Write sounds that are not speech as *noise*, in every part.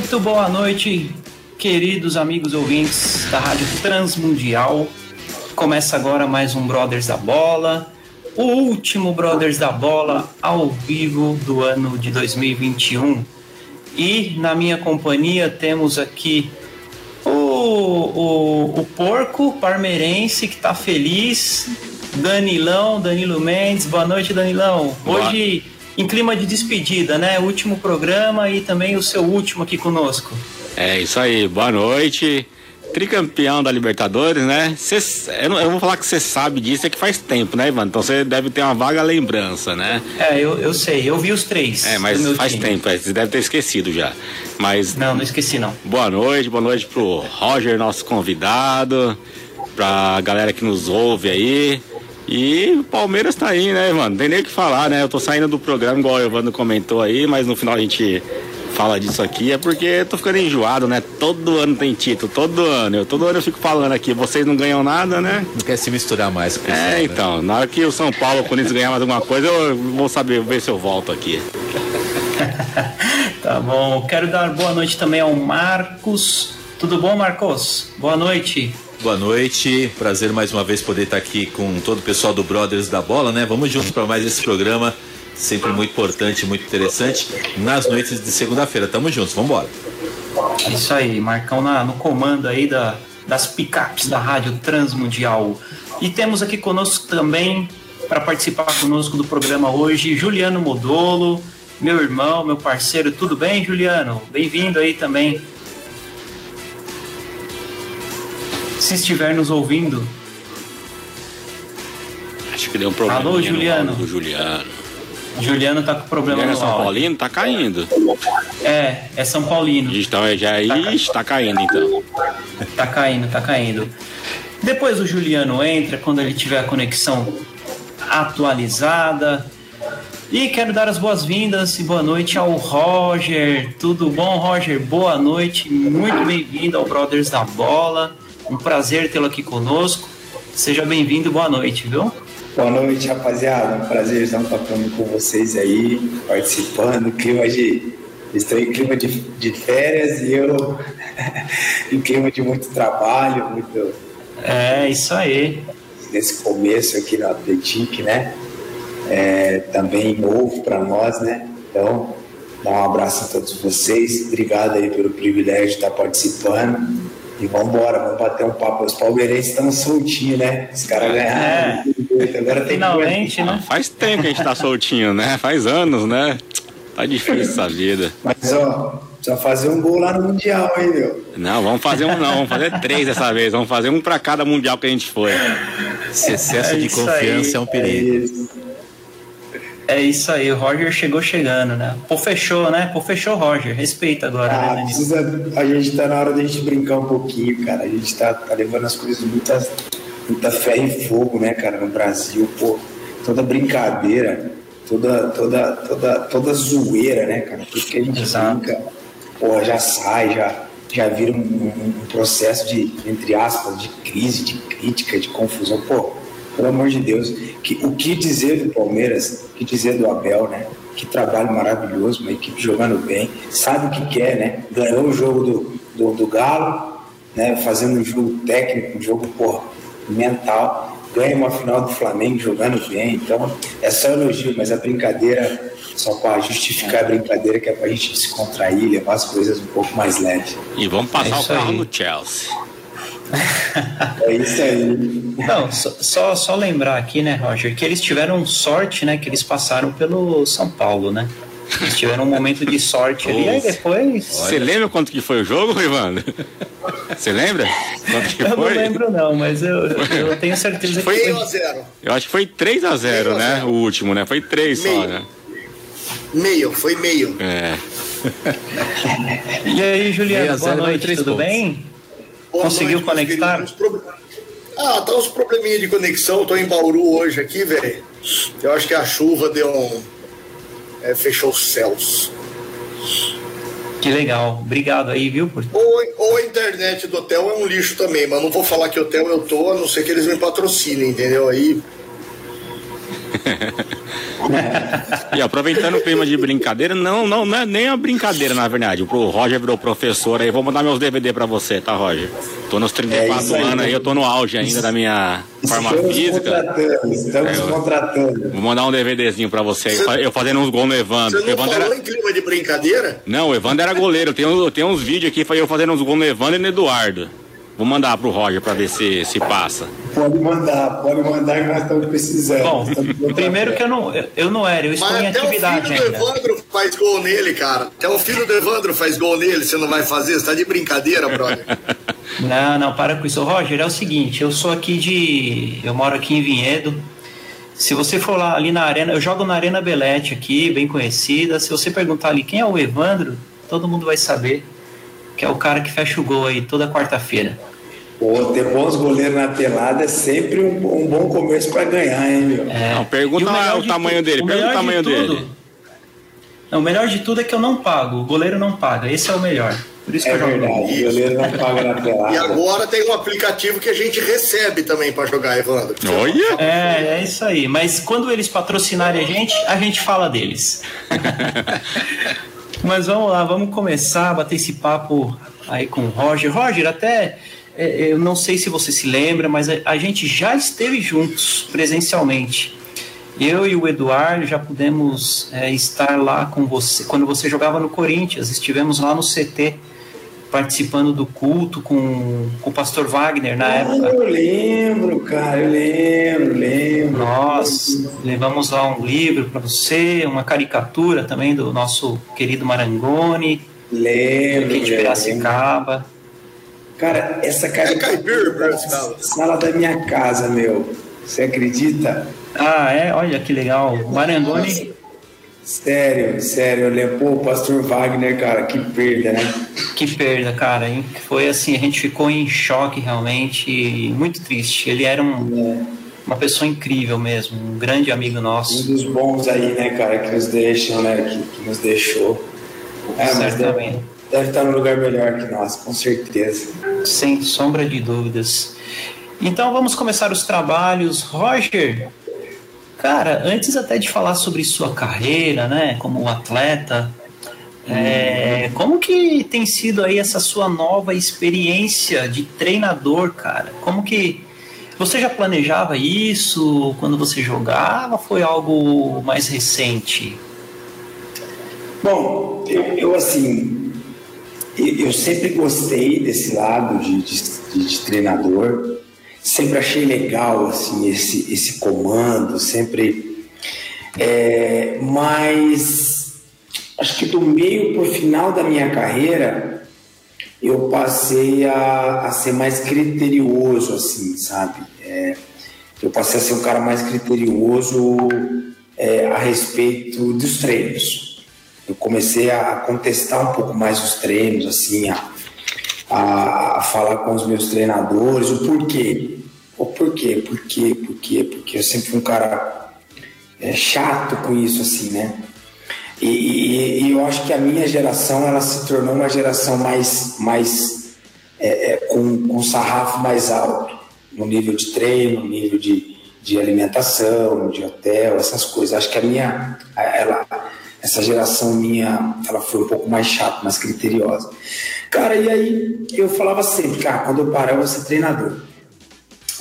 Muito boa noite, queridos amigos ouvintes da Rádio Transmundial. Começa agora mais um Brothers da Bola, o último Brothers da Bola ao vivo do ano de 2021. E na minha companhia temos aqui o, o, o porco parmeirense que está feliz, Danilão, Danilo Mendes. Boa noite, Danilão. Hoje em clima de despedida, né? Último programa e também o seu último aqui conosco. É isso aí, boa noite. Tricampeão da Libertadores, né? Cê, eu, não, eu vou falar que você sabe disso, é que faz tempo, né, Ivan? Então você deve ter uma vaga lembrança, né? É, eu, eu sei, eu vi os três. É, mas faz time. tempo, é, você deve ter esquecido já. Mas. Não, não esqueci não. Boa noite, boa noite pro Roger, nosso convidado, pra galera que nos ouve aí. E o Palmeiras tá aí, né, mano? Não tem nem o que falar, né? Eu tô saindo do programa, igual o Evandro comentou aí, mas no final a gente fala disso aqui é porque eu tô ficando enjoado, né? Todo ano tem título, todo ano. Eu, todo ano eu fico falando aqui, vocês não ganham nada, né? Não quer se misturar mais com É, né? então. Na hora que o São Paulo, quando eles ganhar mais alguma coisa, eu vou saber, ver se eu volto aqui. *laughs* tá bom. Quero dar boa noite também ao Marcos. Tudo bom, Marcos? Boa noite. Boa noite, prazer mais uma vez poder estar aqui com todo o pessoal do Brothers da Bola, né? Vamos juntos para mais esse programa sempre muito importante, muito interessante, nas noites de segunda-feira. Tamo juntos, vamos embora. É isso aí, Marcão na, no comando aí da, das picapes da Rádio Transmundial. E temos aqui conosco também, para participar conosco do programa hoje, Juliano Modolo, meu irmão, meu parceiro. Tudo bem, Juliano? Bem-vindo aí também. Se estiver nos ouvindo. Acho que deu um problema. Alô, Juliano. Juliano. Juliano tá com problema Juliano no São áudio. Paulino tá caindo. É, é São Paulino. Então já Tá ixi, tá caindo então. Tá caindo, tá caindo. Depois o Juliano entra quando ele tiver a conexão atualizada. E quero dar as boas-vindas e boa noite ao Roger. Tudo bom, Roger? Boa noite, muito bem-vindo ao Brothers da Bola. Um prazer tê-lo aqui conosco. Seja bem-vindo, boa noite, viu? Boa noite, rapaziada. Um prazer estar falando com vocês aí, participando. Clima de. Estou em clima de, de férias e eu *laughs* em clima de muito trabalho, muito. É, isso aí. Nesse começo aqui no Atletic, né? É, também novo para nós, né? Então, dar um abraço a todos vocês. Obrigado aí pelo privilégio de estar participando. E vamos embora, vamos bater um papo. Os palmeirenses estão soltinhos, né? Os caras ganharam. É. Agora tem Finalmente, né? Faz tempo que a gente tá soltinho, né? Faz anos, né? Tá difícil essa vida. Mas, ó, precisa fazer um gol lá no Mundial, hein, meu? Não, vamos fazer um não, vamos fazer três dessa vez. Vamos fazer um pra cada Mundial que a gente foi. Esse excesso é de confiança aí. é um perigo. É, é isso aí, o Roger chegou chegando, né? Pô, fechou, né? Pô, fechou, Roger. Respeita agora, ah, né, precisa, A gente tá na hora da gente brincar um pouquinho, cara. A gente tá, tá levando as coisas muita, muita fé e fogo, né, cara, no Brasil, pô. Toda brincadeira, toda, toda, toda, toda zoeira, né, cara? Tudo que a gente Exato. brinca, pô, já sai, já, já vira um, um, um processo de, entre aspas, de crise, de crítica, de confusão. Pô, pelo amor de Deus, que, o que dizer do Palmeiras, o que dizer do Abel, né? Que trabalho maravilhoso, uma equipe jogando bem, sabe o que quer, né? Ganhou o jogo do, do, do Galo, né? Fazendo um jogo técnico, um jogo pô, mental, ganha uma final do Flamengo jogando bem, então é só elogio, mas a brincadeira, só para justificar a brincadeira, que é para a gente se contrair, levar as coisas um pouco mais leves. E vamos passar É o carro aí. no Chelsea. É isso aí. Não, só, só, só lembrar aqui, né, Roger, que eles tiveram sorte, né, que eles passaram pelo São Paulo, né? Eles tiveram um momento de sorte ali, aí depois. Você lembra quanto que foi o jogo, Ivandro? Você lembra? Quanto que Eu não foi? lembro, não, mas eu, eu tenho certeza que Foi foi. 1 a 0. Eu acho que foi 3 a 0 Meio a né? zero. O último, né? Foi 3 só, Meio. né? Meio, foi meio. É. e aí, Juliano, boa noite, tudo pontos. bem? Conseguiu conectar? Ah, tá uns probleminha de conexão. Tô em Bauru hoje aqui, velho. Eu acho que a chuva deu um. É, fechou os céus. Que legal. Obrigado aí, viu? Por... Ou, ou a internet do hotel é um lixo também, mas não vou falar que hotel eu tô, a não ser que eles me patrocinem, entendeu? Aí *laughs* e aproveitando o clima de brincadeira, não, não, não é nem a brincadeira, na verdade. O Roger virou professor aí, vou mandar meus DVD pra você, tá, Roger? Tô nos 34 é anos aí, eu tô no auge ainda da minha forma estamos física. Contratando, estamos é, contratando. Vou mandar um DVDzinho pra você, você eu fazendo uns gols no Evandro. Você não Evandro falou era... em clima de brincadeira? Não, o Evandro era goleiro. Tem, eu tenho uns vídeos aqui, eu fazendo uns gols no Evandro e no Eduardo. Vou mandar pro Roger para ver se, se passa. Pode mandar, pode mandar que nós estamos precisando. Bom, estamos primeiro que eu não, eu não era, eu estou Mas em atividade até o filho ainda. do Evandro faz gol nele, cara. Até o filho do Evandro faz gol nele, você não vai fazer? Você tá de brincadeira, brother. *laughs* Não, não, para com isso. Roger, é o seguinte, eu sou aqui de... eu moro aqui em Vinhedo. Se você for lá ali na arena, eu jogo na Arena Belete aqui, bem conhecida. Se você perguntar ali quem é o Evandro, todo mundo vai saber que é o cara que fecha o gol aí toda quarta-feira. Pô, ter bons goleiros na pelada é sempre um, um bom começo para ganhar, hein, meu? É. Não, pergunta o, o tamanho dele, o pergunta o tamanho de dele. Não, o melhor de tudo é que eu não pago, o goleiro não paga, esse é o melhor. Por isso é que eu verdade, jogo. o goleiro não paga na pelada. E agora tem um aplicativo que a gente recebe também para jogar, Evandro. Olha! É, é isso aí. Mas quando eles patrocinarem a gente, a gente fala deles. *laughs* Mas vamos lá, vamos começar a bater esse papo aí com o Roger. Roger, até eu não sei se você se lembra, mas a, gente já esteve juntos presencialmente. Eu e o Eduardo já pudemos é, estar lá com você quando você jogava no Corinthians. Estivemos lá no CT participando do culto com, com o pastor Wagner na ah, época. Eu lembro, cara, eu lembro, lembro. Nós levamos lá um livro para você, uma caricatura também do nosso querido Marangoni. Lembro. Aqui de Piracicaba. Cara, essa cara. É caipira, sala da minha casa, meu. Você acredita? Ah, é? Olha que legal. Marangoni. Sério, sério, eu lembro, pô, o pastor Wagner, cara, que perda, né? Que perda, cara, hein? Foi assim, a gente ficou em choque realmente, muito triste. Ele era um, é. uma pessoa incrível mesmo, um grande amigo nosso. Um dos bons aí, né, cara, que nos deixam, né, que, que nos deixou. É, Certamente. Deve, deve estar num lugar melhor que nós, com certeza. Sem sombra de dúvidas. Então vamos começar os trabalhos. Roger, cara, antes até de falar sobre sua carreira, né, como atleta, é, como que tem sido aí essa sua nova experiência de treinador, cara? Como que você já planejava isso quando você jogava? Foi algo mais recente? Bom, eu, eu assim, eu sempre gostei desse lado de, de, de, treinador, sempre achei legal assim esse, esse comando, sempre. É, mas acho que do meio para o final da minha carreira eu passei a, a ser mais criterioso, assim, sabe? É, eu passei a ser um cara mais criterioso é, a respeito dos treinos eu comecei a contestar um pouco mais os treinos, assim, a, a, falar com os meus treinadores o porquê. O porquê, porquê, porquê, porque eu sempre fui um cara é, chato com isso, assim, né? E, e, e, eu acho que a minha geração ela se tornou uma geração mais, mais é, é, com, com sarrafo mais alto no nível de treino, no nível de, de alimentação, de hotel, essas coisas. Acho que a minha, ela, essa geração minha, ela foi um pouco mais chata, mais criteriosa. Cara, e aí eu falava sempre, cara, quando eu parar eu vou ser treinador.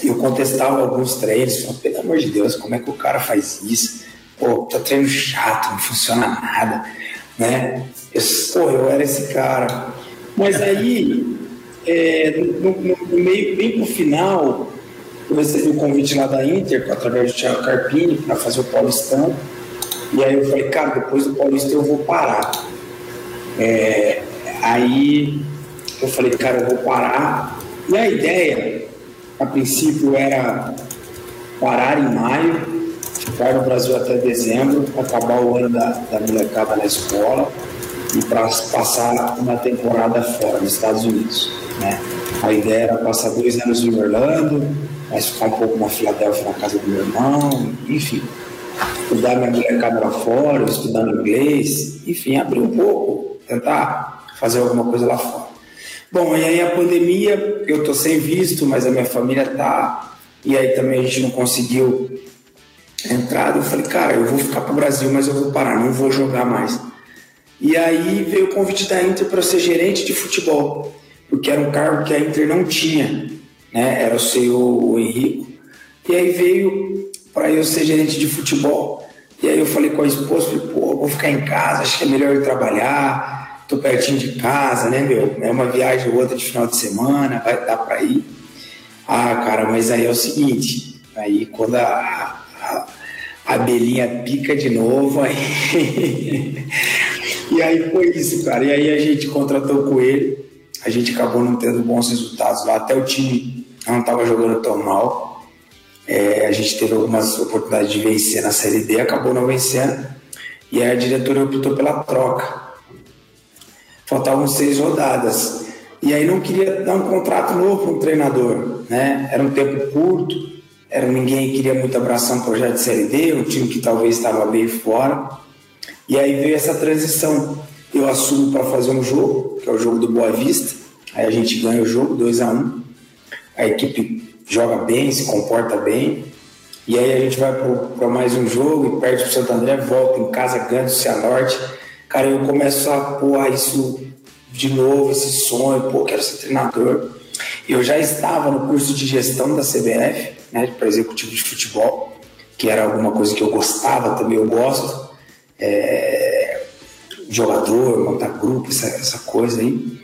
Eu contestava alguns treinos, falava, pelo amor de Deus, como é que o cara faz isso? Pô, tá treino chato, não funciona nada, né? Eu, pô, eu era esse cara. Mas aí, é, no, no, meio, bem pro final, eu recebi o um convite lá da Inter, através do Thiago Carpini, para fazer o Paulistão. E aí eu falei, cara, depois do Paulista eu vou parar. É, aí eu falei, cara, eu vou parar. E a ideia, a princípio, era parar em maio, ficar no Brasil até dezembro, acabar o ano da, da molecada na escola e para passar uma temporada fora, nos Estados Unidos. Né? A ideia era passar dois anos em Orlando, mas ficar um pouco na Filadélfia, na casa do meu irmão, enfim. Estudar minha lá fora, estudando inglês, enfim, abrir um pouco, tentar fazer alguma coisa lá fora. Bom, e aí a pandemia, eu tô sem visto, mas a minha família tá, e aí também a gente não conseguiu entrar. Eu falei, cara, eu vou ficar pro Brasil, mas eu vou parar, não vou jogar mais. E aí veio o convite da Inter para ser gerente de futebol, porque era um cargo que a Inter não tinha, né? Era o CEO Henrico. E aí veio para eu ser gerente de futebol. E aí eu falei com a esposa, falei, pô, vou ficar em casa, acho que é melhor eu trabalhar, tô pertinho de casa, né, meu? É uma viagem ou outra de final de semana, vai dar para ir. Ah, cara, mas aí é o seguinte, aí quando a, a, a abelhinha pica de novo, aí *laughs* E aí foi isso, cara. E aí a gente contratou com ele, a gente acabou não tendo bons resultados lá. Até o time não estava jogando tão mal. É, a gente teve algumas oportunidades de vencer na Série D, acabou não vencendo. E aí a diretoria optou pela troca. Faltavam seis rodadas. E aí não queria dar um contrato novo para um treinador, né? Era um tempo curto, era ninguém queria muito abraçar um projeto de Série D, um time que talvez estava bem fora. E aí veio essa transição. Eu assumo para fazer um jogo, que é o jogo do Boa Vista. Aí a gente ganha o jogo 2 a 1 um. A equipe joga bem, se comporta bem. E aí a gente vai para mais um jogo e perde para o Santo André, volta em casa, ganha do Cianorte. Cara, eu começo a pôr isso de novo, esse sonho, pô, quero ser treinador. Eu já estava no curso de gestão da CBF, né, para executivo de futebol, que era alguma coisa que eu gostava, também eu gosto é, jogador, montar grupo, essa, essa coisa aí.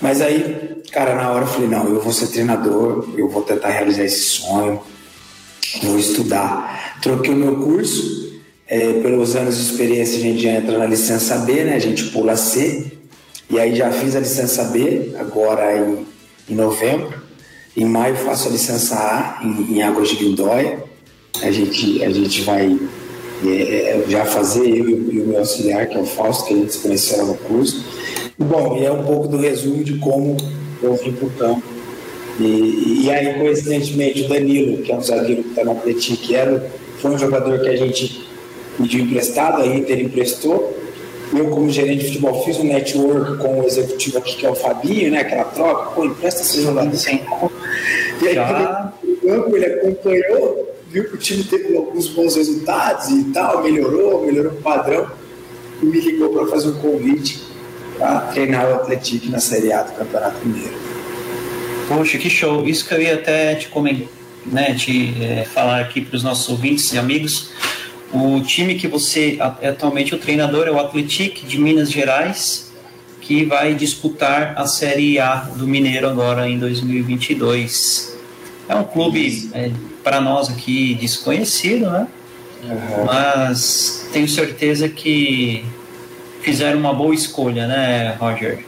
Mas aí, cara, na hora eu falei, não, eu vou ser treinador, eu vou tentar realizar esse sonho, vou estudar. Troquei o meu curso, é, pelos anos de experiência a gente já entra na licença B, né? A gente pula C, e aí já fiz a licença B, agora em, em novembro. Em maio faço a licença A em, em Águas de Guildóia. A gente, a gente vai é, já fazer eu e o meu auxiliar, que é o Fausto, que a gente se conheceu no curso. E, bom, e é um pouco do resumo de como eu vim para o campo. E, e, aí, coincidentemente, o Danilo, que é um zagueiro que está no Atlético, era, foi um jogador que a gente pediu emprestado, a Inter emprestou. Eu, como gerente de futebol, fiz um network com o executivo aqui, que é o Fabinho, né? Aquela troca, pô, empresta esse jogador sem E aí, Já... ele acompanhou viu que o time teve alguns bons resultados e tal, melhorou, melhorou o padrão, e me ligou para fazer um convite para treinar o Atlético na Série A do Campeonato Mineiro. Poxa, que show! Isso que eu ia até te comentar, né, te é, falar aqui para os nossos ouvintes e amigos. O time que você atualmente o treinador é o Atlético de Minas Gerais, que vai disputar a Série A do Mineiro agora em 2022. É um clube é, para nós aqui desconhecido, né? Uhum. Mas tenho certeza que fizeram uma boa escolha, né, Roger?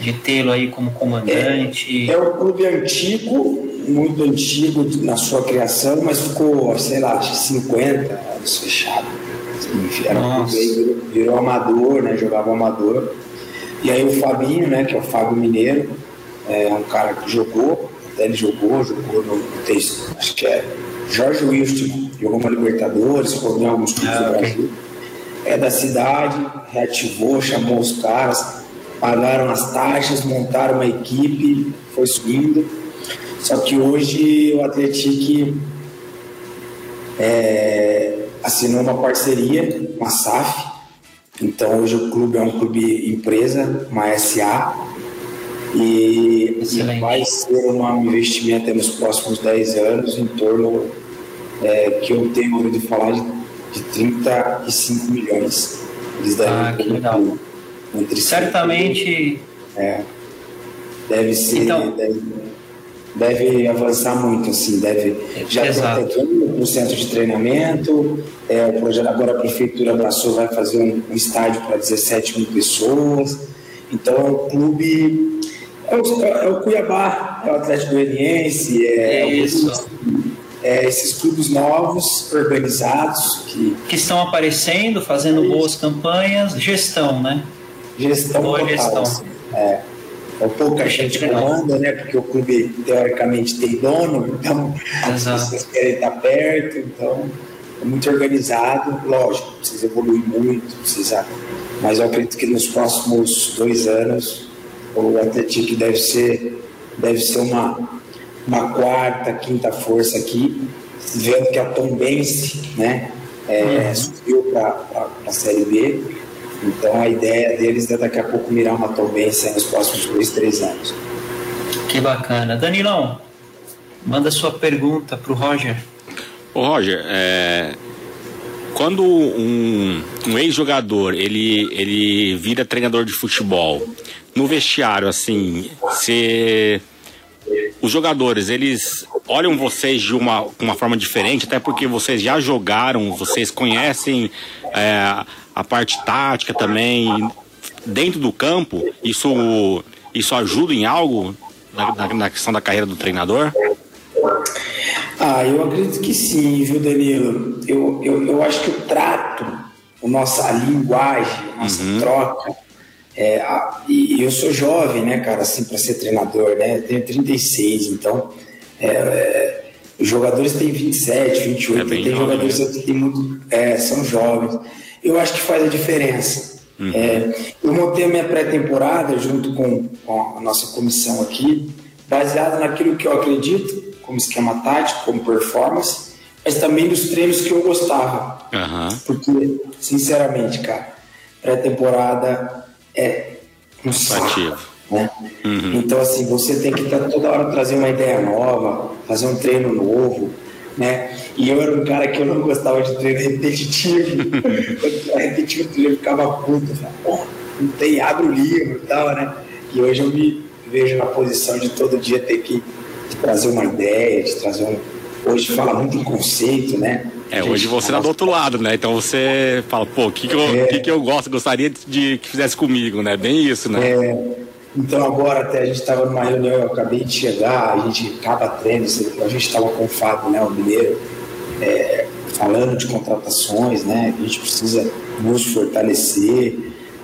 De tê-lo aí como comandante. É, é um clube antigo, muito antigo na sua criação, mas ficou, sei lá, 50 anos fechado. Era um clube, virou, virou amador, né? Jogava amador. E aí o Fabinho, né, que é o Fábio Mineiro, é um cara que jogou, até ele jogou, jogou no texto, acho que é Jorge Wilson, jogou uma Libertadores, jogou em alguns clubes ah, do Brasil. É da cidade, reativou, chamou os caras, pagaram as taxas, montaram uma equipe, foi subindo. Só que hoje o Atlético é, assinou uma parceria com a SAF. Então hoje o clube é um clube empresa, uma SA, e, e vai ser um investimento nos próximos 10 anos em torno, é, que eu tenho ouvido falar, de, de 35 milhões. Eles devem ah, que legal. Entre Certamente. É, deve ser. Então, deve, deve avançar muito, assim, deve. Já tem o centro de treinamento, é, o projeto agora a prefeitura abraçou, vai fazer um, um estádio para 17 mil pessoas. Então é um clube é o, é o Cuiabá, é o Atlético Goianiense, é, é isso. É, esses clubes novos, organizados. Que, que estão aparecendo, fazendo é boas campanhas, gestão, né? Gestão Boa total. gestão. assim. É. É pouca gente comanda, né? Porque o clube, teoricamente, tem dono, então as Exato. pessoas querem estar perto, então é muito organizado. Lógico, precisa evoluir muito, precisa. Mas eu acredito que nos próximos dois anos o Atlético deve ser, deve ser uma, uma quarta, quinta força aqui, vendo que a Tombense, né? É, subiu para a Série B. Então a ideia deles é daqui a pouco mirar uma Tombense nos próximos dois, três anos. Que bacana. Danilão, manda sua pergunta pro Roger. Ô Roger, é, quando um, um ex-jogador ele, ele vira treinador de futebol, no vestiário, assim, se os jogadores eles olham vocês de uma, uma forma diferente, até porque vocês já jogaram, vocês conhecem é, a parte tática também dentro do campo, isso, isso ajuda em algo na, na- na questão da carreira do treinador? Ah, eu acredito que sim, viu, Danilo? Eu, eu, eu acho que o trato, a nossa linguagem, a nossa troca. É, e eu sou jovem, né, cara, assim, para ser treinador, né? Eu tenho 36, então. é, é, os jogadores têm 27, 28, É tem jovem, jogadores né? que têm muito, é, são jovens. Eu acho que faz a diferença. É, eu montei a minha pré-temporada junto com, com a nossa comissão aqui, baseado naquilo que eu acredito, como esquema tático, como performance, mas também dos treinos que eu gostava. Aham. Porque, sinceramente, cara, pré-temporada é um saco, né? Então, assim, você tem que estar toda hora trazer uma ideia nova, fazer um treino novo, né? E eu era um cara que eu não gostava de treino repetitivo. *laughs* Era repetitivo, o treino eu ficava puto. Eu falava, Pô, não tem, abre o livro e tal, né? E hoje eu me vejo na posição de todo dia ter que trazer uma ideia, de trazer um. Hoje fala muito em conceito, né? É, hoje você tá do outro lado, né? Então você fala, pô, o que, que, eu, É. que, que eu gosto, gostaria de que fizesse comigo, né? Bem isso, né? É, então agora até a gente estava numa reunião, eu acabei de chegar, a gente acaba treino, a gente estava com o Fábio, né, o Mineiro, é, falando de contratações, né? A gente precisa nos fortalecer.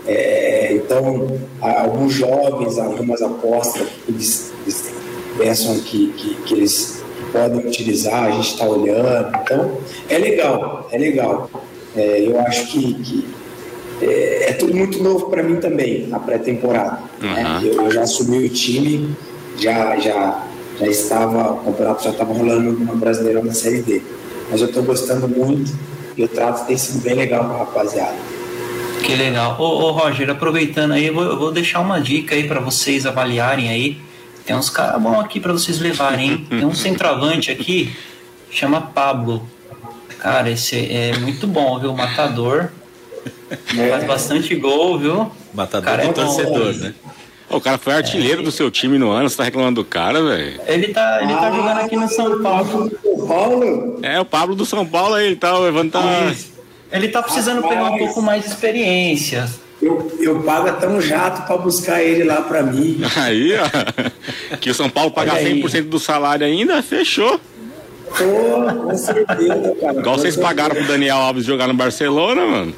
É, então, alguns jovens, algumas apostas, eles, eles pensam que, que, que eles podem utilizar, a gente está olhando. Então, é legal, é legal. É, eu acho que, que é, é tudo muito novo para mim também, a pré-temporada. né? Uhum. Eu, eu já assumi o time, já, já, já estava, o campeonato já estava rolando no Brasileirão da Série D. Mas eu estou gostando muito e o trato tem sido bem legal com a rapaziada. Que legal. Ô, ô, Roger, aproveitando aí, eu vou, eu vou deixar uma dica aí para vocês avaliarem aí. Tem uns caras bons aqui para vocês levarem, hein? Tem um *laughs* centroavante aqui, chama Pablo. Cara, esse é muito bom, viu? Matador. Faz bastante gol, viu? Matador Cara, de é bom, torcedor, hein? né? O cara foi artilheiro do seu time no ano, você tá reclamando do cara, velho? Ele tá, ele tá jogando aqui no São Paulo. O Paulo, É, o Pablo do São Paulo aí, ele tá levantando. Ele tá precisando pegar um pouco mais de experiência. Eu, eu pago até um jato para buscar ele lá para mim. Aí, ó. Que o São Paulo paga Olha aí. 100% do salário ainda, fechou. Pô, com certeza, cara. Igual vocês pagaram pro Daniel Alves jogar no Barcelona, mano.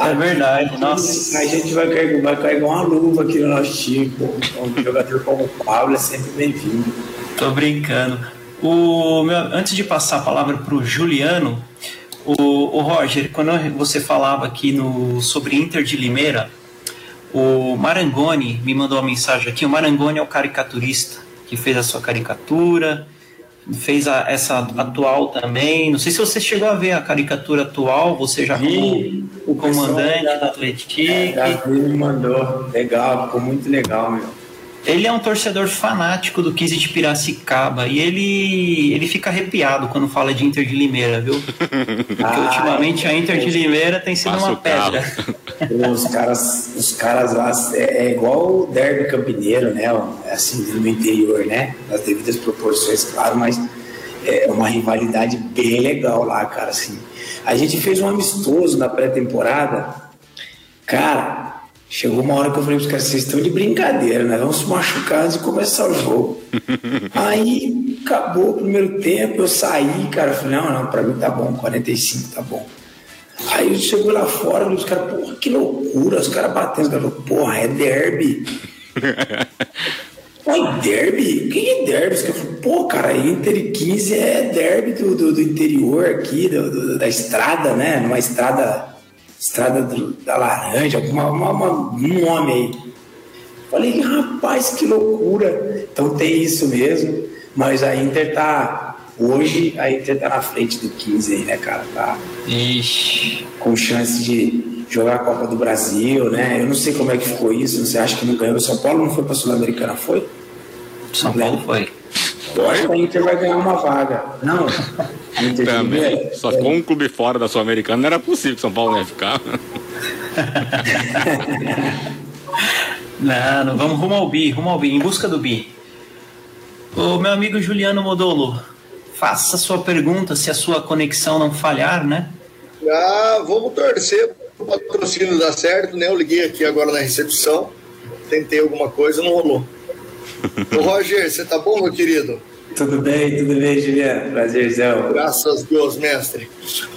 É verdade, nossa. A gente vai cair, vai cair igual uma luva aqui no nosso time. pô. Um jogador como o Pablo é sempre bem-vindo. Tô brincando. O meu, antes de passar a palavra pro Juliano, o, o Roger, quando você falava aqui no, sobre Inter de Limeira, o Marangoni me mandou uma mensagem aqui. O Marangoni é o caricaturista que fez a sua caricatura, fez a, essa atual também. Não sei se você chegou a ver a caricatura atual, você já Vi, como o comandante já- do Atlético. Davi me mandou. Legal, ficou muito legal, meu. Ele é um torcedor fanático do 15 de Piracicaba e ele, ele fica arrepiado quando fala de Inter de Limeira, viu? Porque Ah, ultimamente a Inter de Limeira tem sido uma pedra. Os caras, os caras lá é, é igual o derby campineiro, né? É assim, no interior, né? Nas devidas proporções, claro, mas é uma rivalidade bem legal lá, cara. Assim. A gente fez um amistoso na pré-temporada. Cara, chegou uma hora que eu falei pros caras, vocês estão de brincadeira, né? Vamos se machucar antes de começar o jogo. *laughs* Aí acabou o primeiro tempo, eu saí, cara. Eu falei, não, não, pra mim tá bom, 45 tá bom. Aí Aí chegou lá fora, os caras, porra, que loucura, os caras batendo, os caras porra, é derby. *laughs* Pô, derby? O que é derby? Os caras falaram, pô, cara, Inter e 15 é derby do, do, do interior aqui, do, do, da estrada, né? Numa estrada, estrada do, da laranja, uma, uma, uma, um nome aí. Falei, rapaz, que loucura. Então tem isso mesmo, mas a Inter tá. Hoje a Inter tá na frente do 15 aí, né, cara? Tá Ixi. com chance de jogar a Copa do Brasil, né? Eu não sei como é que ficou isso. Você acha que não ganhou? O São Paulo não foi pra Sul-Americana, foi? São Paulo foi. Eu acho que a Inter vai ganhar uma vaga. Não. *laughs* Também. é- Só com um clube fora da Sul-Americana não era possível que São Paulo ia ficar. *laughs* Não, não, vamos rumo ao bi, rumo ao bi, em busca do bi. O meu amigo Juliano Modolo, faça sua pergunta se a sua conexão não falhar, né? Ah, vamos torcer pro patrocínio dar certo, né? Eu liguei aqui agora na recepção, tentei alguma coisa, não rolou. Ô Roger, você tá bom, meu querido? Tudo bem, tudo bem, Juliano? Prazerzão. Graças a Deus, mestre.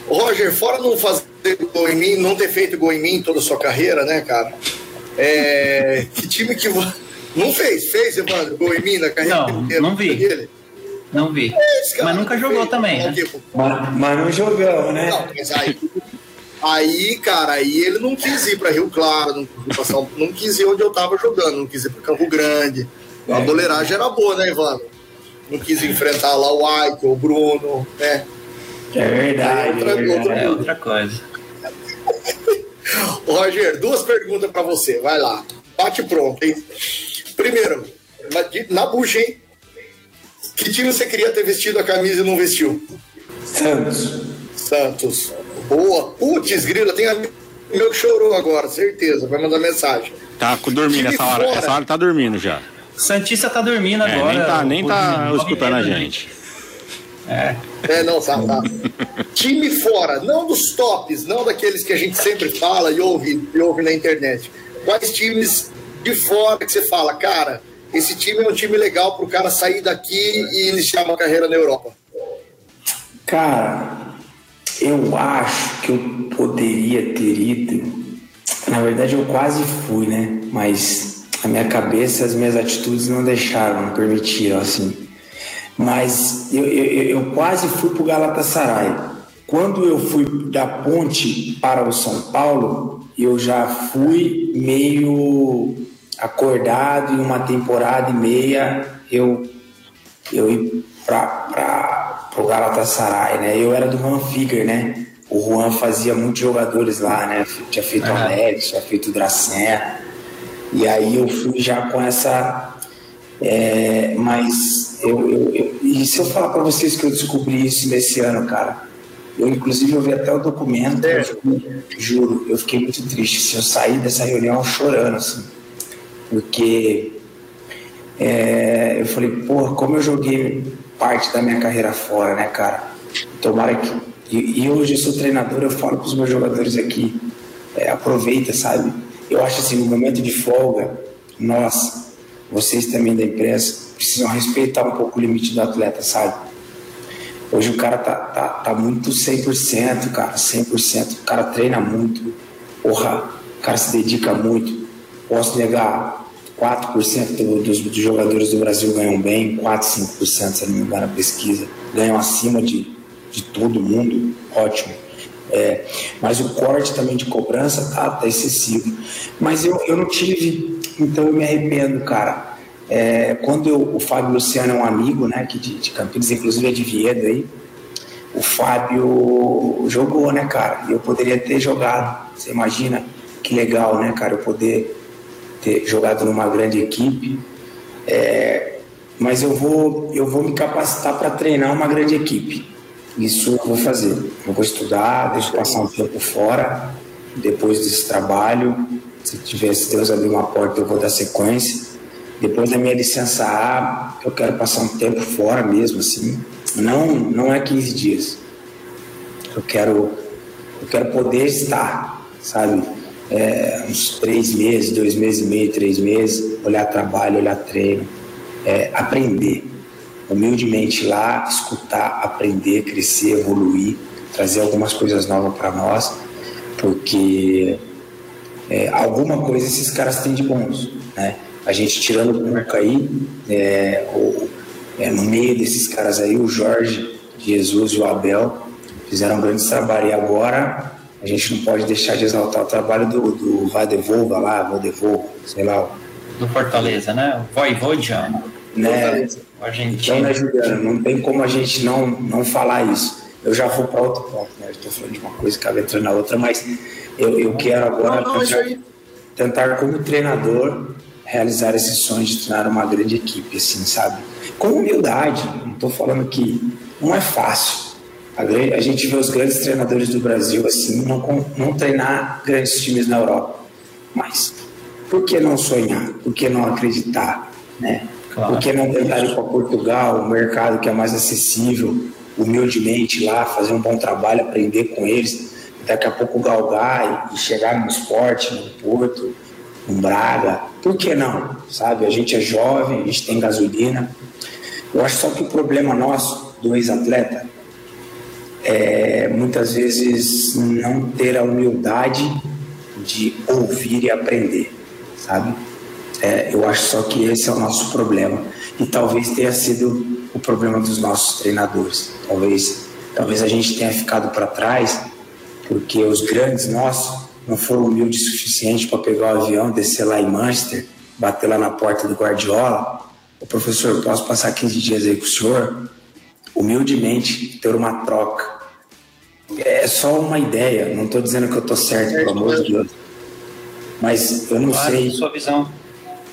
Ô, Roger, fora não fazer gol em mim, não ter feito gol em mim toda a sua carreira, né, cara? É, que time que. Não fez? Fez, Evandro, gol em mim na carreira Não, inteira não vi. dele? Não vi. Fez, cara, Mas nunca não jogou fez. também, Não, né? tipo, Mas, mas não jogamos, né? Não, mas aí, aí, cara, aí ele não quis ir para Rio Claro, não, quis ir pra São- não quis ir onde eu tava jogando, não quis ir para Campo Grande. A É. boleiragem era boa, né, Evandro? Não quis enfrentar lá o Aiko, o Bruno, né? É verdade. Outra- é verdade. outra- É outra coisa. Roger, duas perguntas para você, vai lá. Bate pronto, hein? Primeiro, na, bucha, hein? Que time você queria ter vestido a camisa e não vestiu? Santos. Santos. Boa. Putz, grila, tem amigo meu que chorou agora, certeza. Vai mandar mensagem. Tá dormindo essa hora. fora. Essa hora tá dormindo já. Santista tá dormindo É, agora. nem tá, nem tá 19 escutando a gente. É. É, não, tá, tá. *laughs* Time fora, não dos tops, não daqueles que a gente sempre fala e ouve, e ouve na internet. Quais times de fora que você fala, cara, esse time é um time legal pro cara sair daqui e iniciar uma carreira na Europa? Cara, eu acho que eu poderia ter ido. Na verdade, eu quase fui, né? Mas a minha cabeça, as minhas atitudes não deixaram, não permitiram, assim. Mas eu, eu, eu quase fui pro Galatasaray. Quando eu fui da Ponte para o São Paulo, eu já fui meio acordado em uma temporada e meia. Eu eu ir para o Galatasaray, né? Eu era do Juan Figuer, né? O Juan fazia muitos jogadores lá, né? Tinha feito o. Alex, tinha feito o Dracen. E aí eu fui já com essa. é, mas eu, eu, eu- E se eu falar para vocês que eu descobri isso nesse ano, cara? Eu, inclusive, eu vi até o documento, eu fiquei- juro, eu fiquei muito triste. Se eu sair dessa reunião chorando, assim, porque é, eu falei, porra, como eu joguei parte da minha carreira fora, né, cara? Tomara que. E, e hoje eu sou treinador, eu falo para os meus jogadores aqui, é, aproveita, sabe? Eu acho assim, no momento de folga, nós, vocês também da imprensa, precisam respeitar um pouco o limite do atleta, sabe? Hoje o cara tá, tá, tá muito 100%, cara, 100%. O cara treina muito, porra, o cara se dedica muito. Posso negar 4% do- dos, dos jogadores do Brasil ganham bem, 4, 5%, se não me engano, pesquisa. Ganham acima de, de todo mundo, ótimo. É, mas o corte também de cobrança tá, tá excessivo. Mas eu, eu não tive, então eu me arrependo, cara. É, quando eu, o Fábio Luciano é um amigo, né, que de, de Campinas, inclusive é de Viedo aí, o Fábio jogou, né, cara? E eu poderia ter jogado. Você imagina que legal, né, cara? Eu poder ter jogado numa grande equipe. É, mas eu vou, eu vou me capacitar para treinar uma grande equipe. Isso eu vou fazer. Eu vou estudar, deixa eu passar um tempo fora, depois desse trabalho. Se tiver, se Deus abrir uma porta, eu vou dar sequência. Depois da minha licença A, eu quero passar um tempo fora mesmo, assim. Não, não é 15 dias. Eu quero, eu quero poder estar, sabe? É, uns três meses, dois meses e meio, três meses, olhar trabalho, olhar treino, é, aprender. Humildemente lá, escutar, aprender, crescer, evoluir, trazer algumas coisas novas para nós. porque é, alguma coisa esses caras têm de bons, né? A gente tirando o Cuca aí, é, o, é, no meio desses caras aí, o Jorge Jesus e o Abel fizeram um grande trabalho. E agora a gente não pode deixar de exaltar o trabalho do, do Vadevolva lá, Vadevolva, sei lá. Do Fortaleza, né? O Voivodjan. Né? Então, né, Juliana, não tem como a gente não, não falar isso. Eu já vou para outro ponto, né? Estou falando de uma coisa que acaba entrando na outra, mas eu, eu quero agora não, não, tentar, tentar, como treinador, realizar esse sonho de treinar uma grande equipe, assim, sabe? Com humildade, não estou falando que não é fácil. A, a, gente vê os grandes treinadores do Brasil assim, não, não treinar grandes times na Europa. Mas por que não sonhar? Por que não acreditar? Né? Claro. Por que não tentar ir para Portugal, um mercado que é mais acessível, humildemente lá, fazer um bom trabalho, aprender com eles, daqui a pouco galgar e chegar no esporte, no Porto, no Braga. Por que não? Sabe? A gente é jovem, a gente tem gasolina. Eu acho só que o problema nosso do ex-atleta é muitas vezes não ter a humildade de ouvir e aprender, sabe? É, eu acho só que esse é o nosso problema. E talvez tenha sido o problema dos nossos treinadores. Talvez, talvez a gente tenha ficado para trás porque os grandes nossos não foram humildes o suficiente para pegar o avião, descer lá em Manchester, bater lá na porta do Guardiola. O professor, posso passar 15 dias aí com o senhor? Humildemente ter uma troca. É só uma ideia, não estou dizendo que eu estou certo, pelo amor de Deus. Mas eu não claro, sei. Sua visão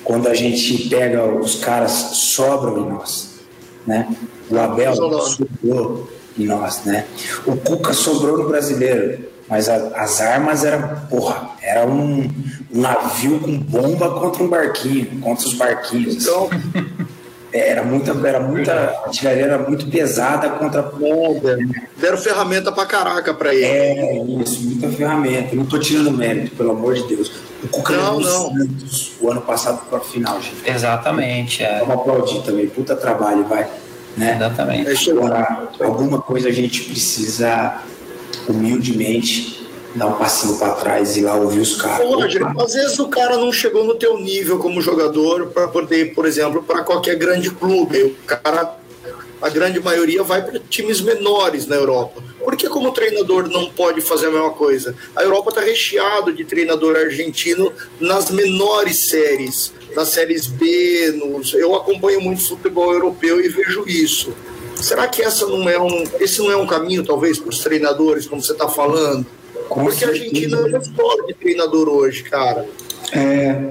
quando a gente pega os caras sobram em nós, né? O Abel sobrou em nós, né? O Cuca sobrou no brasileiro, mas a, as armas eram, porra, era um, um, navio com bomba contra um barquinho, contra os barquinhos. Então, *laughs* era muita, era muita artilharia era muito pesada contra bomba. Deram ferramenta pra caraca pra ele. É, isso, muita ferramenta. Não tô tirando mérito, pelo amor de Deus. O Cuca não, não. Santos, o ano passado para o final, gente. Exatamente. É. Vamos aplaudir também. Puta trabalho, vai. Né? Exatamente. Agora, alguma coisa a gente precisa humildemente dar um passinho para trás e lá ouvir os caras. Roger, às vezes o cara não chegou no teu nível como jogador para poder, por exemplo, para qualquer grande clube. O cara, a grande maioria vai para times menores na Europa. Por que como treinador não pode fazer a mesma coisa? A Europa está recheado de treinador argentino nas menores séries, nas séries B, nos... eu acompanho muito futebol europeu e vejo isso. Será que essa não é um, esse não é um caminho, talvez, para os treinadores, como você está falando? Com Porque certeza. a Argentina é uma de treinador hoje, cara. É,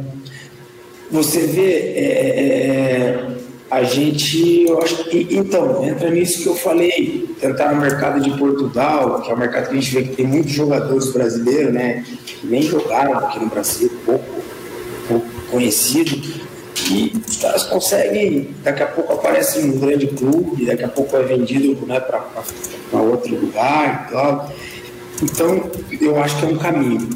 você vê, é, é a gente, eu acho que, então, entra nisso que eu falei, tentar no mercado de Portugal, que é um mercado que a gente vê que tem muitos jogadores brasileiros, né, que nem jogaram aqui no Brasil, pouco, pouco conhecido, e os caras conseguem, daqui a pouco aparece um grande clube, daqui a pouco é vendido né, para outro lugar e tal. Então, eu acho que é um caminho,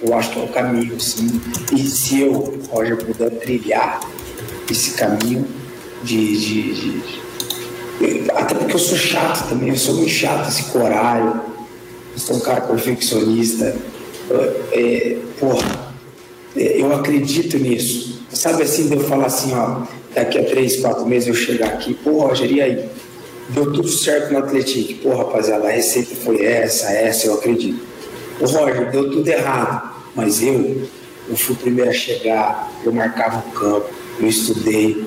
eu acho que é um caminho, sim, e se eu, Roger, puder trilhar esse caminho, de, de, de, Até porque eu sou chato também, eu sou muito chato, esse corário. Eu sou um cara perfeccionista. É, porra, é, eu acredito nisso. Sabe assim, de eu falar assim, ó, daqui a três, quatro meses eu chegar aqui, pô, Roger, e aí? Deu tudo certo no Atlético. Pô, rapaziada, a receita foi essa, essa, eu acredito. O Roger, deu tudo errado, mas eu, eu fui o primeiro a chegar, eu marcava o campo, eu estudei,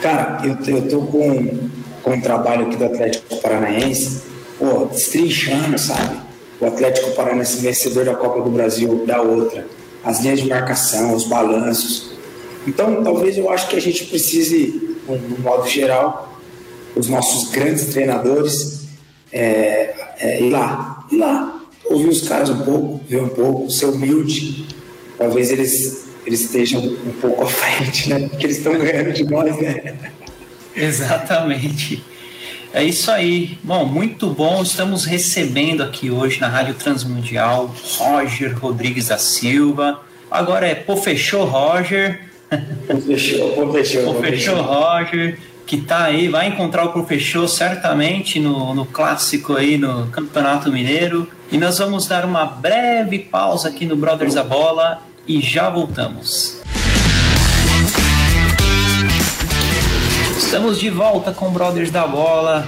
Cara, eu, eu tô com, com um trabalho aqui do Atlético Paranaense, pô, destrinchando, sabe? O Atlético Paranaense vencedor da Copa do Brasil da outra. As linhas de marcação, os balanços. Então, talvez eu acho que a gente precise, no modo geral, os nossos grandes treinadores, é, é, ir lá, ir lá, ouvir os caras um pouco, ver um pouco, ser humilde. Talvez eles eles estejam um pouco à frente, né? Porque eles estão ganhando de nós, né? Exatamente. É isso aí. Bom, muito bom. Estamos recebendo aqui hoje na Rádio Transmundial Roger Rodrigues da Silva. Agora é Pô Fechou Roger. Pô Fechou, Pô Fechou. Pô Fechou Roger. Que tá aí, vai encontrar o Professor certamente no, no clássico aí no Campeonato Mineiro. E nós vamos dar uma breve pausa aqui no Brothers da Bola e já voltamos. Estamos de volta com Brothers da Bola.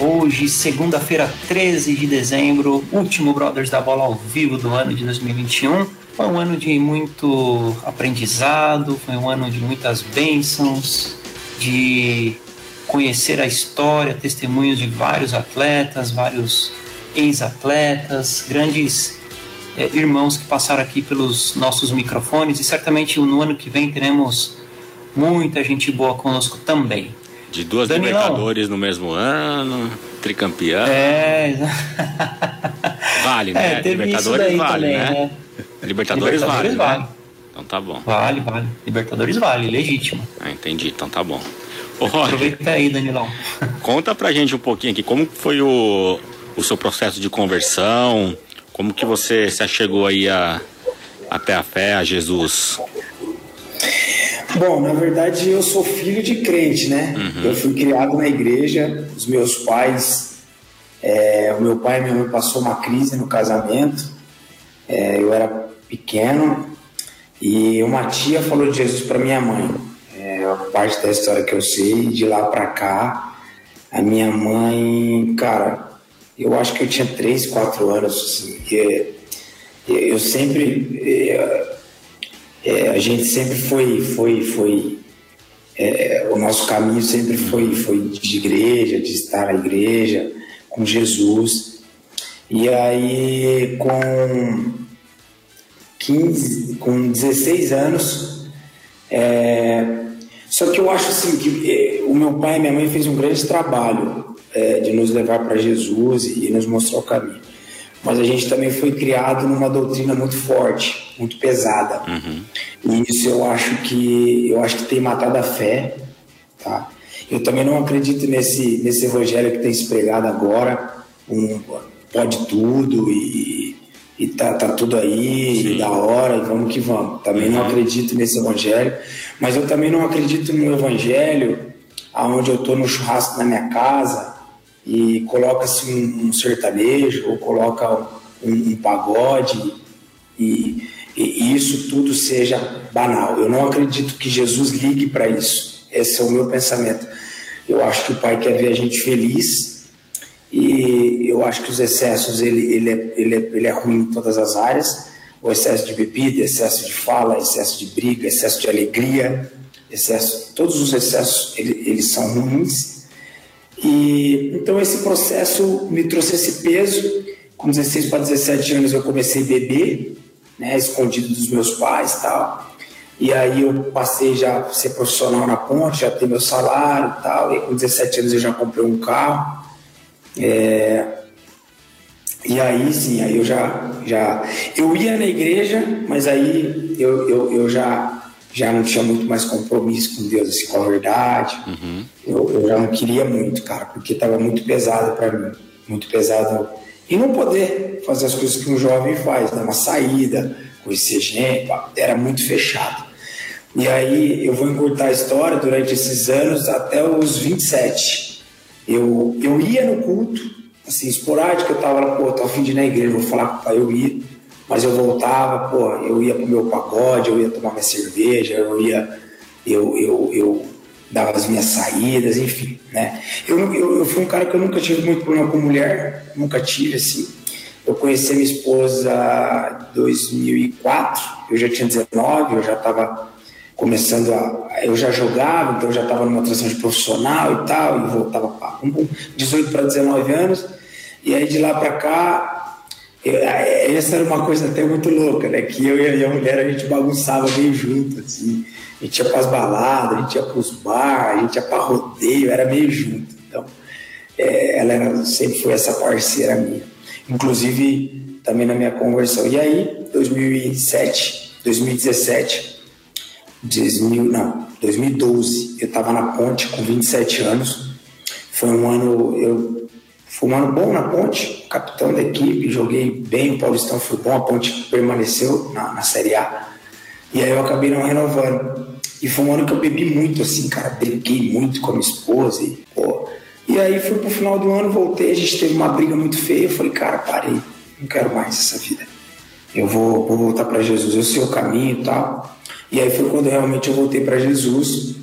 Hoje, segunda-feira, 13 de dezembro, último Brothers da Bola ao vivo do ano de 2021. Foi um ano de muito aprendizado, foi um ano de muitas bênçãos, de conhecer a história, testemunhos de vários atletas, vários ex-atletas, grandes é, irmãos que passaram aqui pelos nossos microfones e certamente no ano que vem teremos muita gente boa conosco também. De duas Danilão. Libertadores no mesmo ano, tricampeão. É. vale, *laughs* né? É, Libertadores vale, também, né? né? Libertadores, Libertadores vale. vale. Né? Então tá bom. Vale, vale. Libertadores vale, legítimo. Ah, entendi. Então tá bom. Ô, Roger, Aproveita aí, Danilão. Conta pra gente um pouquinho aqui, como foi o, o seu processo de conversão, como que você se achegou aí a, até a fé, a Jesus? Bom, na verdade eu sou filho de crente, né? Uhum. Eu fui criado na igreja, os meus pais, é, o meu pai e minha mãe passou uma crise no casamento, é, eu era pequeno e uma tia falou de Jesus para minha mãe. É parte da história que eu sei, de lá para cá, a minha mãe, cara, eu acho que eu tinha 3, 4 anos, assim, e, eu sempre é, é, a gente sempre foi, foi, foi é, o nosso caminho sempre foi, foi de igreja, de estar na igreja, com Jesus. E aí, com 15, com 16 anos, é, só que eu acho assim que é, o meu pai e minha mãe fez um grande trabalho é, de nos levar para Jesus e nos mostrar o caminho mas a gente também foi criado numa doutrina muito forte, muito pesada. Uhum. E isso eu acho que eu acho que tem matado a fé, tá? Eu também não acredito nesse nesse evangelho que tem se pregado agora, um, pode tudo e, e tá, tá tudo aí, Sim. da hora, e vamos que vamos. Também uhum. não acredito nesse evangelho, mas eu também não acredito no evangelho aonde eu tô no churrasco na minha casa e coloca-se um, um, sertanejo ou coloca um, um pagode e, e, isso tudo seja banal. Eu não acredito que Jesus ligue para isso. Esse é o meu pensamento. Eu acho que o Pai quer ver a gente feliz e eu acho que os excessos ele, ele, é, ele, é, ele é ruim em todas as áreas. O excesso de bebida, excesso de fala, excesso de briga, excesso de alegria, excesso, todos os excessos ele, eles são ruins e então esse processo me trouxe esse peso. Com 16 para 17 anos eu comecei a beber, né, escondido dos meus pais, tal. E aí eu passei já a ser profissional na ponte, já ter meu salário, tal. E com 17 anos eu já comprei um carro. É... E aí sim, aí eu já já eu ia na igreja, mas aí eu, eu, eu já já não tinha muito mais compromisso com Deus, assim, com a verdade. Uhum. Eu, eu, já não queria muito, cara, porque estava muito pesado para mim, muito pesado. E não poder fazer as coisas que um jovem faz, dar uma saída, conhecer gente, era muito fechado. E aí eu vou encurtar a história durante esses anos até os 27. Eu, eu ia no culto, assim, esporádico, eu tava pô, tô a fim de ir na igreja, vou falar com o pai, eu ia mas eu voltava, pô, eu ia pro meu pagode, eu ia tomar minha cerveja, eu ia, eu, eu, eu dava as minhas saídas, enfim, né? Eu, eu, eu fui um cara que eu nunca tive muito problema com mulher, nunca tive, assim. Eu conheci minha esposa em 2004, eu já tinha 19, eu já estava começando a. Eu já jogava, então eu já estava numa transição de profissional e tal, e voltava para 18 para 19 anos, e aí de lá para cá essa era uma coisa até muito louca, né? Que eu e a mulher a gente bagunçava meio junto, assim. A gente ia para as baladas, a gente ia para os bar, a gente ia para rodeio, era meio junto. Então, é, ela era, sempre foi essa parceira minha. Inclusive, também na minha conversão. E aí, 2007, 2017, 2000, não, 2012, eu estava na ponte com 27 anos. Foi um ano, eu foi um ano bom na Ponte, capitão da equipe, joguei bem, o Paulistão foi bom, a Ponte permaneceu na, na Série A. E aí eu acabei não renovando. E foi um ano que eu bebi muito, assim, cara, briguei muito com a minha esposa e, pô. E aí fui pro final do ano, voltei, a gente teve uma briga muito feia, eu falei, cara, parei, não quero mais essa vida. Eu vou, vou voltar para Jesus, eu sei o caminho e tal. E aí foi quando realmente eu voltei para Jesus,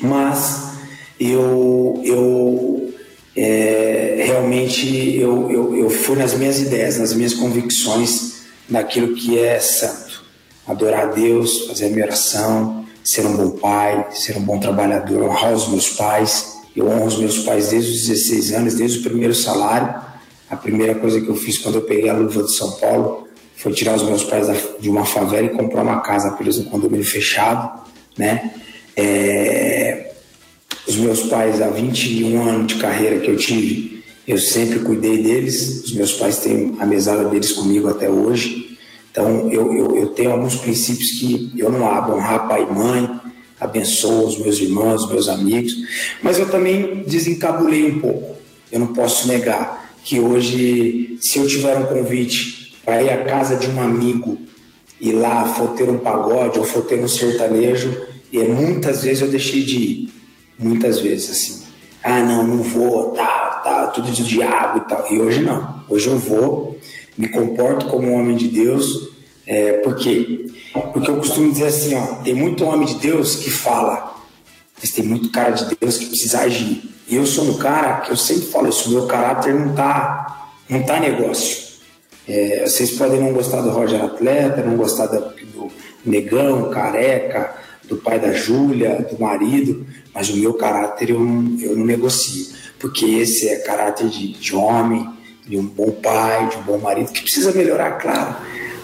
mas eu, eu é, realmente eu, eu, eu fui nas minhas ideias, nas minhas convicções, naquilo que é santo. Adorar a Deus, fazer a minha oração, ser um bom pai, ser um bom trabalhador, honrar os meus pais. Eu honro os meus pais desde os 16 anos, desde o primeiro salário. A primeira coisa que eu fiz quando eu peguei a luva de São Paulo foi tirar os meus pais de uma favela e comprar uma casa para eles no condomínio fechado, né? É... Os meus pais, há 21 anos de carreira que eu tive, eu sempre cuidei deles. Os meus pais têm a mesada deles comigo até hoje. Então, eu, eu, eu tenho alguns princípios que eu não abro, honrar pai e mãe, abençoo os meus irmãos, os meus amigos, mas eu também desencabulei um pouco. Eu não posso negar que hoje, se eu tiver um convite para ir à casa de um amigo e lá for ter um pagode ou for ter um sertanejo, e muitas vezes eu deixei de ir muitas vezes assim. Ah, não, não vou, tá, tá, tudo de diabo e tal. E hoje não. Hoje eu vou, me comporto como um homem de Deus. É, por quê? Porque eu costumo dizer assim, ó, tem muito homem de Deus que fala, mas tem muito cara de Deus que precisa agir. E eu sou um cara que eu sempre falo isso, meu caráter não tá, não tá negócio. É, vocês podem não gostar do Roger Atleta, não gostar do, do Negão, Careca, do pai da Júlia, do marido, mas o meu caráter eu não, eu não negocio, porque esse é caráter de, de homem, de um bom pai, de um bom marido, que precisa melhorar, claro,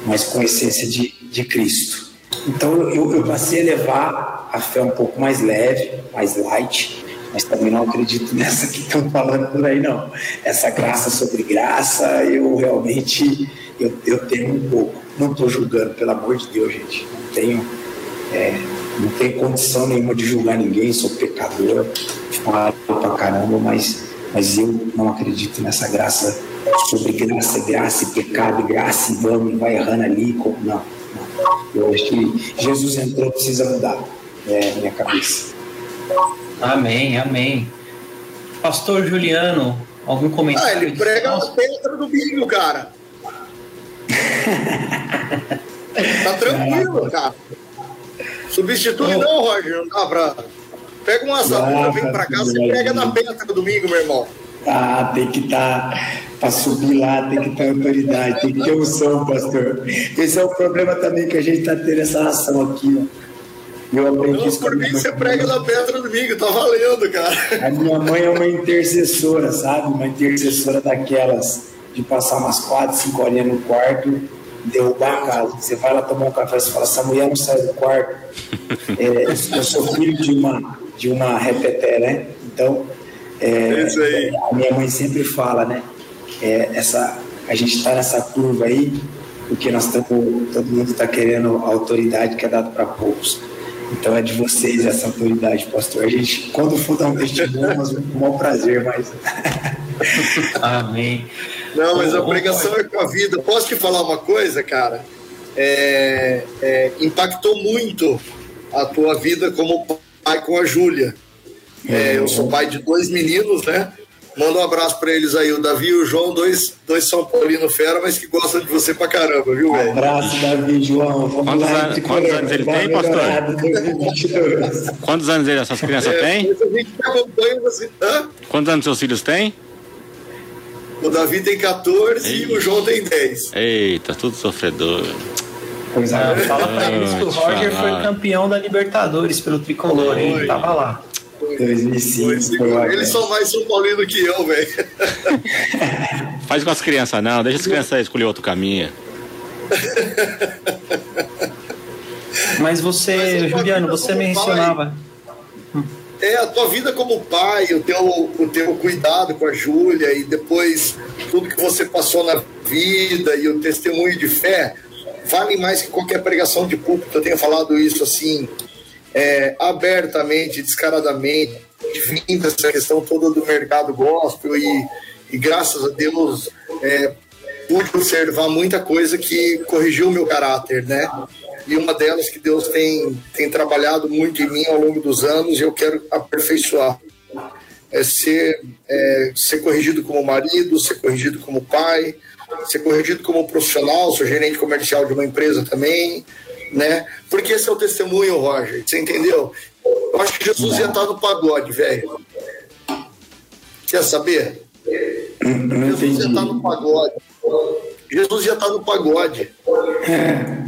mas com a essência de, de Cristo. Então eu, eu passei a levar a fé um pouco mais leve, mais light, mas também não acredito *laughs* nessa que estão falando por aí, não. Essa graça sobre graça, eu realmente eu, eu tenho um pouco. Não estou julgando, pelo amor de Deus, gente. Não tenho. É, não tenho condição nenhuma de julgar ninguém, sou pecador, falo pra caramba, mas, mas eu não acredito nessa graça sobre graça, graça e pecado, graça e vamos, vai errando ali. Não, não. Eu acho que Jesus entrou, precisa mudar é, minha cabeça. Amém, amém. Pastor Juliano, algum comentário? Ah, ele prega na pedra do bingo, cara. tá tranquilo, cara. Substitui não, Roger, não dá pra. Pega um assadura, vem pra cá, você pega na pedra domingo, meu irmão. Ah, tem que estar, tá, para subir lá, tem que ter autoridade, tem que ter unção, pastor. Esse é o problema também que a gente está tendo essa ação aqui, ó. Eu aprendi isso por mim, você prega na pedra domingo, tá valendo, cara. A minha mãe é uma intercessora, sabe? Uma intercessora daquelas de passar umas quatro, cinco horinhas no quarto derrubar a casa. Você vai lá tomar um café, você fala, essa mulher não sai do quarto. *laughs* É, eu sou filho de uma, de uma repeté, né? Então, é, a minha mãe sempre fala, né? É, essa, a gente está nessa curva aí, porque nós estamos, todo mundo está querendo a autoridade que é dada para poucos. Então é de vocês essa autoridade, pastor. A gente, quando for dar um testemunho, nós vamos com o maior prazer, mas. *laughs* Amém. Não, mas a pregação é com a vida. Posso te falar uma coisa, cara? É, é, impactou muito a tua vida como pai com a Júlia. É, eu sou pai de dois meninos, né? Manda um abraço para eles aí, o Davi e o João, dois, dois São Paulino fera, mas que gostam de você pra caramba, viu, velho? Abraço, Davi e João. Vamos quantos, lá, anos, quantos anos ele tem, pastor? quantos anos essas crianças é, têm? Você... Quantos anos seus filhos têm? O Davi tem 14 Eita. e o João tem 10. Eita, tudo sofredor. Pois é, ah, fala pra eles que o Roger foi campeão da Libertadores pelo tricolor, hein? Ele tava lá. 2005. Eles são mais São Paulino que eu, velho. *laughs* Faz com as crianças, não. Deixa as crianças escolher outro caminho. *laughs* Mas você, Mas Juliano, você mencionava. Pai, é, a tua vida como pai, o teu, o teu cuidado com a Júlia e depois tudo que você passou na vida e o testemunho de fé, vale mais que qualquer pregação de público. Eu tenho falado isso assim, é, abertamente, descaradamente, vindo essa questão toda do mercado gospel e, e graças a Deus é, pude observar muita coisa que corrigiu o meu caráter, né? e uma delas que Deus tem, tem trabalhado muito em mim ao longo dos anos e eu quero aperfeiçoar. É ser, é ser corrigido como marido, ser corrigido como pai, ser corrigido como profissional, sou gerente comercial de uma empresa também, né? Porque esse é o testemunho, Roger, você entendeu? Eu acho que Jesus ia estar no pagode, velho. Quer saber? Jesus ia estar no pagode. Jesus já está no pagode. É.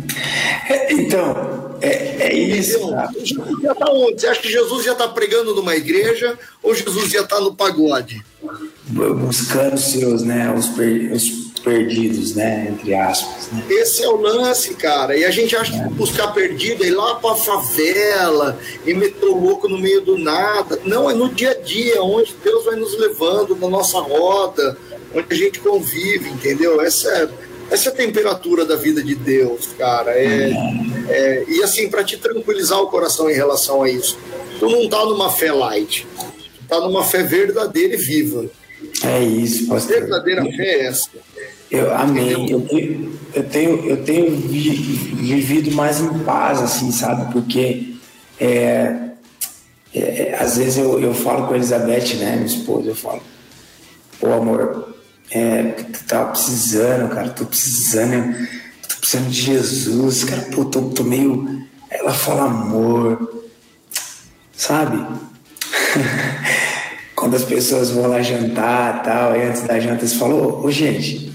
Então, é, é isso. Jesus já tá onde? Você acha que Jesus já está pregando numa igreja ou Jesus já está no pagode? Buscando seus, né, os, per, os perdidos, né, entre aspas. Né? Esse é o lance, cara. E a gente acha que buscar perdido é ir lá para favela e meter o louco no meio do nada. Não, é no dia a dia, onde Deus vai nos levando na nossa roda, onde a gente convive, entendeu? Essa é, essa é a temperatura da vida de Deus, cara. É, é e assim, para te tranquilizar o coração em relação a isso, tu não tá numa fé light, tu tá numa fé verdadeira e viva. É isso, pastor. A verdadeira fé é essa. Eu, amém. Eu tenho, eu tenho, eu tenho vivido mais em paz, assim, sabe? Porque é, é, às vezes eu, eu falo com a Elizabeth, né, minha esposa, eu falo, pô, amor, é, tu tava precisando, cara, tô precisando, tô precisando de Jesus, cara, pô, tô, tô meio. Ela fala amor, sabe? *laughs* Quando as pessoas vão lá jantar tal, e antes da janta, você falou, ô gente,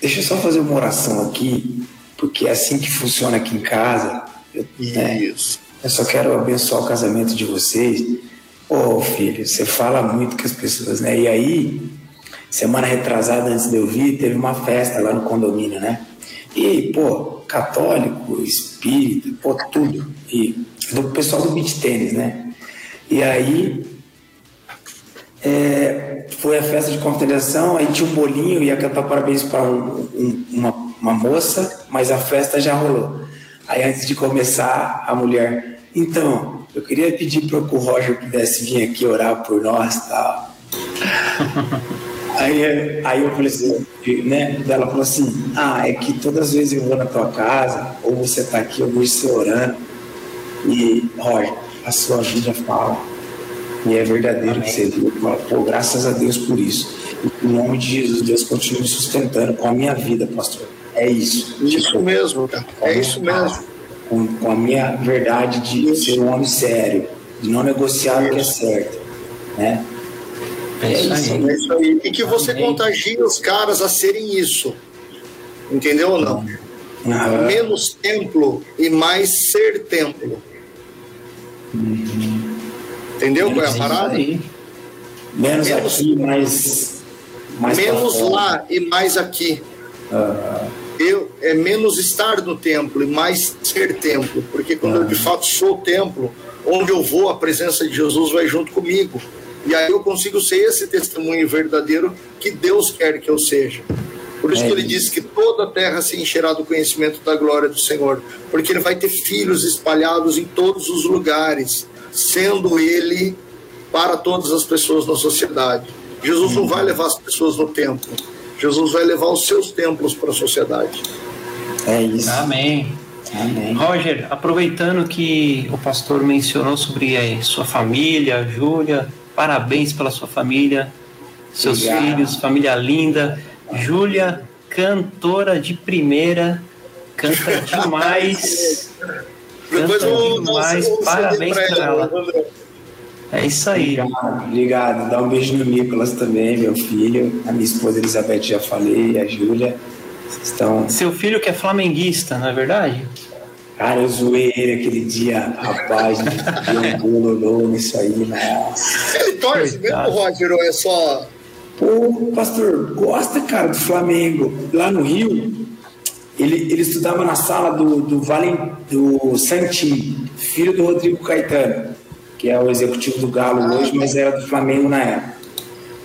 deixa eu só fazer uma oração aqui, porque é assim que funciona aqui em casa. Eu, né, Isso. eu só quero abençoar o casamento de vocês. Ô filho, você fala muito com as pessoas, né? E aí, semana retrasada antes de eu vir, teve uma festa lá no condomínio, né? E, pô, católico, espírita, pô, tudo. E do pessoal do beach tênis, né? E aí é, foi a festa de confraternização, aí tinha um bolinho, ia cantar parabéns para um, um, uma, uma moça, mas a festa já rolou. Aí antes de começar, a mulher, então, eu queria pedir para que o Roger pudesse vir aqui orar por nós e tal. *laughs* Aí, aí eu falei assim, né? Ela falou assim: Ah, é que todas as vezes eu vou na tua casa, ou você tá aqui, eu vejo você orando. E, Roger, a sua vida fala. E é verdadeiro que você viu. Fala, Pô, graças a Deus por isso. E em nome de Jesus, Deus continue me sustentando com a minha vida, pastor. É isso. Isso mesmo, cara. É isso mesmo. Com, com a minha verdade de ser um homem sério, de não negociar o que é certo. Né? É isso aí. É isso aí. E que você Amém. contagie os caras a serem isso. Entendeu ou não? Aham. Menos templo e mais ser templo. Entendeu qual é a parada? aí. Menos Menos- aqui, mais. mais Menos lá e mais aqui. Eu, é menos estar no templo e mais ser templo. Porque quando eu de fato sou o templo, onde eu vou, a presença de Jesus vai junto comigo. E aí eu consigo ser esse testemunho verdadeiro que Deus quer que eu seja. Por isso É que ele isso. diz que toda a terra se encherá do conhecimento da glória do Senhor, porque ele vai ter filhos espalhados em todos os lugares, sendo ele para todas as pessoas na sociedade. Jesus não vai levar as pessoas no templo, Jesus vai levar os seus templos para a sociedade. É isso. Amém. Amém. Roger, aproveitando que o pastor mencionou sobre a sua família, Júlia, parabéns pela sua família, seus Obrigado. filhos, família linda. Júlia, cantora de primeira, canta *laughs* demais. Canta demais, parabéns pra ela. André. É isso aí. Obrigado, obrigado. Dá um beijo no Nicolas também, meu filho. A minha esposa Elizabeth já falei, a Júlia. Estão. Seu filho que é flamenguista, não é verdade? Cara, eu zoei ele aquele dia, rapaz, deu um bololô nisso aí, nossa. Ele torce mesmo. Roger, ou é só. Pô, pastor, gosta, cara, do Flamengo. Lá no Rio, ele, ele estudava na sala do, do, Valen, do Santim, filho do Rodrigo Caetano, que é o executivo do Galo hoje, mas era do Flamengo na época.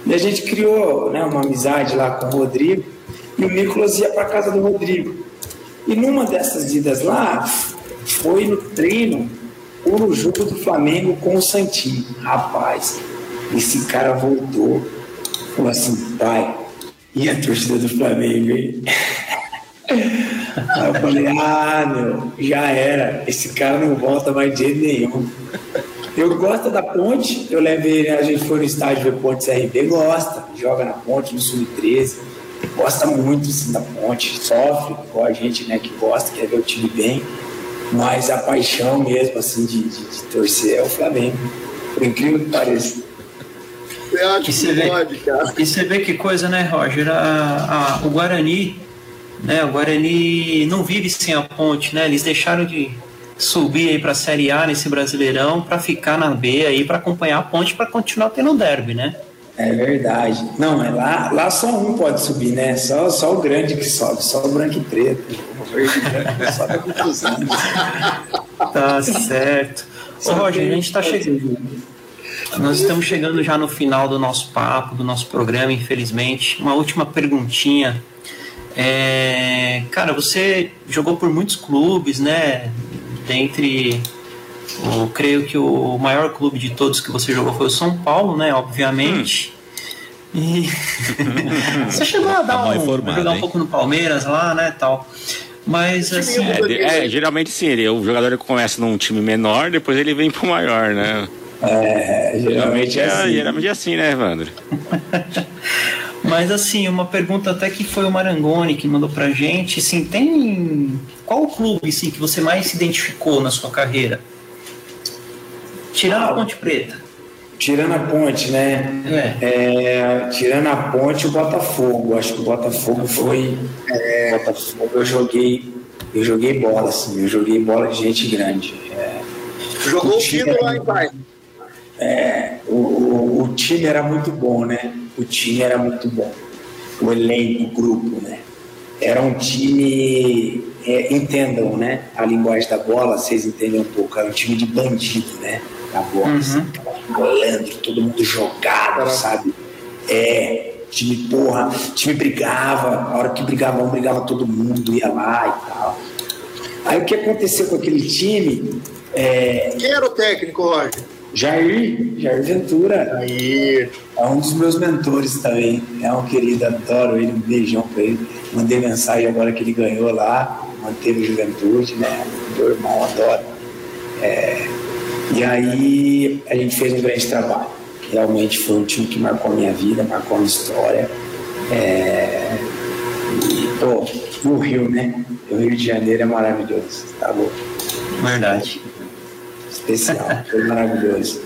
E a gente criou né, uma amizade lá com o Rodrigo, e o Nicolas ia para casa do Rodrigo. E numa dessas idas lá, foi no treino jogo do Flamengo com o Santinho. Rapaz, esse cara voltou, falou assim, pai, e a torcida do Flamengo, hein? Aí eu falei, ah, meu, já era. Esse cara não volta mais de jeito nenhum. Eu gosto da ponte, eu levei, a gente foi no estádio ver Ponte CRB, gosta, joga na ponte, no Sub-13, gosta muito assim, da ponte, sofre com a gente, né, que gosta, quer ver o time bem, mas a paixão mesmo, assim, de, de, de torcer é o Flamengo, por incrível que pareça. Eu acho que, você vê, pode, cara. E você vê que coisa, né, Roger? A, a, o Guarani, né, o Guarani não vive sem a ponte, né, eles deixaram de subir aí para a Série A nesse Brasileirão para ficar na B aí para acompanhar a ponte para continuar tendo derby, né? É verdade. Não, é lá, lá só um pode subir, né? Só, só o grande que sobe, só o branco e preto. O verde e branco sobe *laughs* Tá certo. Ô, Roger, a gente está chegando. Nós estamos chegando já no final do nosso papo, do nosso programa, infelizmente. Uma última perguntinha. É, cara, você jogou por muitos clubes, né? dentre eu creio que o maior clube de todos que você jogou foi o São Paulo, né? Obviamente. Hum. E *laughs* você chegou a dar tá um, informado, jogar um pouco no Palmeiras lá, né, tal. Mas assim, é, é, geralmente sim, ele, o jogador começa num time menor, depois ele vem pro maior, né? É, geralmente é, é assim. Geralmente é assim, né, Evandro? *laughs* Mas assim, uma pergunta até que foi o Marangoni que mandou pra gente, assim, tem qual o clube assim, que você mais se identificou na sua carreira? Tirando ah, a Ponte Preta. Tirando a ponte, né? É. É, tirando a ponte, o Botafogo. Acho que o Botafogo foi. É, Botafogo eu joguei. Eu joguei bola, assim, eu joguei bola de gente grande. É, Jogou o time lá em Pai. É, o, o, o time era muito bom, né? o time era muito bom. O elenco, o grupo, né? Era um time, é, entendam, né? A linguagem da bola, vocês entendem um pouco. Era um time de bandido, né? Da bola, uhum. malandro, todo mundo jogado, sabe? É, time porra, time brigava, a hora que brigava um, brigava todo mundo, ia lá e tal. Aí o que aconteceu com aquele time? É... Quem era o técnico, Roger? Jair, Jair Ventura. Jair. É um dos meus mentores também. É um querido, adoro ele, um beijão pra ele. Mandei mensagem agora que ele ganhou lá, manteve a juventude, né? Meu irmão, adoro. É, e aí a gente fez um grande trabalho. Realmente foi um time que marcou a minha vida, marcou a minha história. É, e, pô, no Rio, né? O Rio de Janeiro é maravilhoso, tá louco. Verdade especial, foi maravilhoso.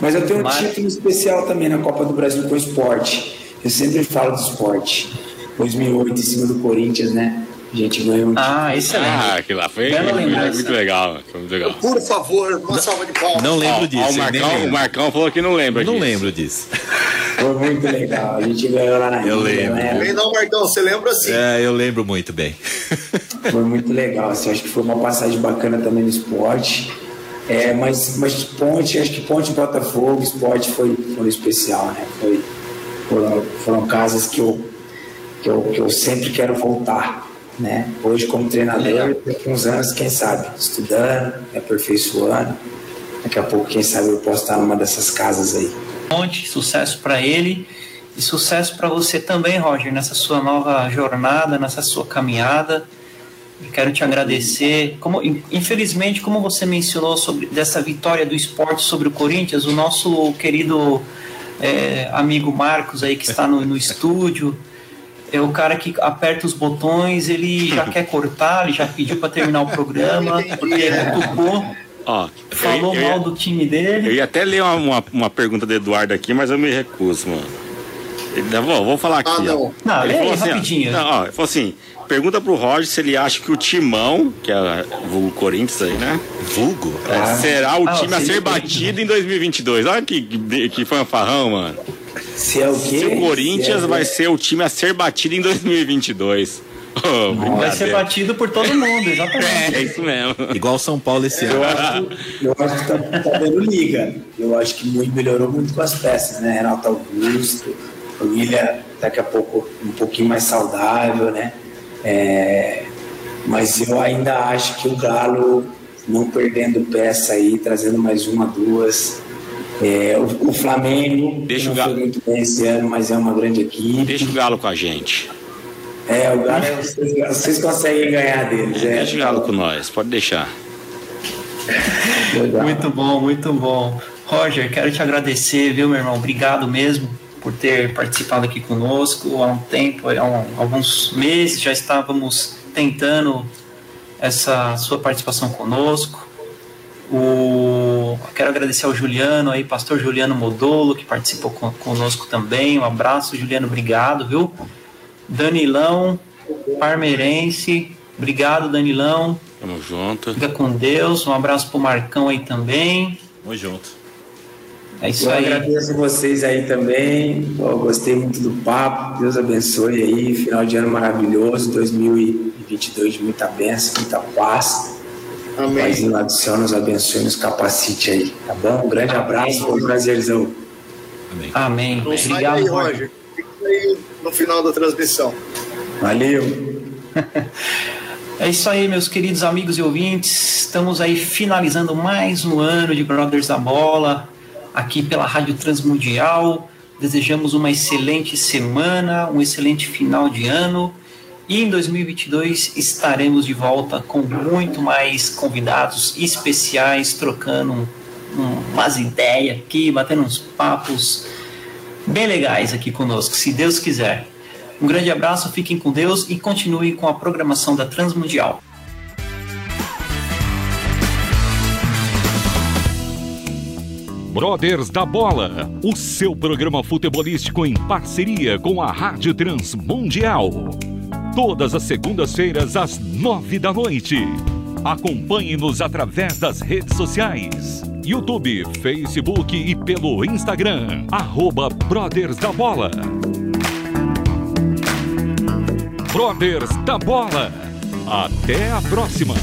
Mas eu tenho um título especial também na Copa do Brasil com o esporte. Eu sempre falo do esporte. 2008, em cima do Corinthians, né? A gente ganhou um Ah, excelente. Ah, aquilo lá foi, foi muito legal. Foi muito legal. Por favor, uma salva de palmas. Não lembro disso. Ó, o, Marcão, o Marcão falou que não lembra não disso. Não lembro disso. Foi muito legal. A gente ganhou lá na Eu lembro. Né? Não, Marcão, você lembra sim. É, eu lembro muito bem. *laughs* Foi muito legal. Assim, acho que foi uma passagem bacana também no esporte. É, mas, mas Ponte, acho que Ponte Botafogo, esporte foi, foi especial, né? Foi, foram, foram casas que eu, que, eu, que eu sempre quero voltar. Né? Hoje, como treinador, daqui uns anos, quem sabe, estudando, aperfeiçoando. Daqui a pouco, quem sabe, eu posso estar numa dessas casas aí. Ponte, sucesso para ele e sucesso para você também, Roger, nessa sua nova jornada, nessa sua caminhada. Quero te agradecer. Como, infelizmente, como você mencionou sobre dessa vitória do esporte sobre o Corinthians, o nosso querido é, amigo Marcos aí que está no, no estúdio é o cara que aperta os botões, ele já quer cortar, ele já pediu para terminar o *laughs* programa, porque ele tocou. Ó, falou eu, eu mal do time dele. Eu ia até ler uma, uma, uma, pergunta do Eduardo aqui, mas eu me recuso, mano. Ele, vou, vou falar aqui. Ah, não, ó. não ele lê assim, rapidinho. Ó, não, ó, ele falou assim: Pergunta pro Roger se ele acha que o Timão, que é vulgo Corinthians aí, né? Vulgo? É, será o ah, time a ser batido em 2022. Olha que, que, que fanfarrão, mano. Se é o quê? Se o Corinthians se é vai ser o time a ser batido em 2022. Oh, *laughs* vai ser batido por todo mundo, *laughs* exatamente. É, isso mesmo. Igual o São Paulo esse ano. Eu acho, eu acho que tá, tá dando liga. Eu acho que muito, melhorou muito com as peças, né? Renato Augusto, o William daqui a pouco um pouquinho mais saudável, né? É, mas eu ainda acho que o Galo, não perdendo peça aí, trazendo mais uma, duas. É, o, o, Flamengo Deixa não o Galo. foi muito bem esse ano, mas é uma grande equipe. Deixa o Galo com a gente. É, o Galo, vocês, vocês conseguem ganhar deles. É. Deixa o Galo com nós, pode deixar. Muito bom, muito bom. Roger, quero te agradecer, viu, meu irmão? Obrigado mesmo por ter participado aqui conosco há um tempo, há um, alguns meses já estávamos tentando essa sua participação conosco. O, quero agradecer ao Juliano aí, pastor Juliano Modolo, que participou conosco também. Um abraço, Juliano, obrigado, viu? Danilão, parmeirense, obrigado, Danilão. Tamo junto. Fica com Deus. Um abraço pro Marcão aí também. Tamo junto. É isso Eu aí. agradeço vocês aí também. Eu gostei muito do papo. Deus abençoe aí. Final de ano maravilhoso. 2022 de muita bênção, muita paz. Amém. Lá do céu nos abençoe, nos capacite aí. Tá bom? Um grande abraço. Foi um prazerzão. Amém. Amém. Não sai Obrigado, aí, Roger. Roger. Fica aí no final da transmissão. Valeu. *laughs* É isso aí, meus queridos amigos e ouvintes. Estamos aí finalizando mais um ano de Brothers da Bola, aqui pela Rádio Transmundial. Desejamos uma excelente semana, um excelente final de ano. E em 2022 estaremos de volta com muito mais convidados especiais, trocando um- um- umas ideias aqui, batendo uns papos bem legais aqui conosco, se Deus quiser. Um grande abraço, fiquem com Deus e continuem com a programação da Transmundial. Brothers da Bola, o seu programa futebolístico em parceria com a Rádio Transmundial. Todas as segundas-feiras às nove da noite. Acompanhe-nos através das redes sociais. YouTube, Facebook e pelo Instagram. Arroba Brothers da Bola. Brothers da Bola. Até a próxima.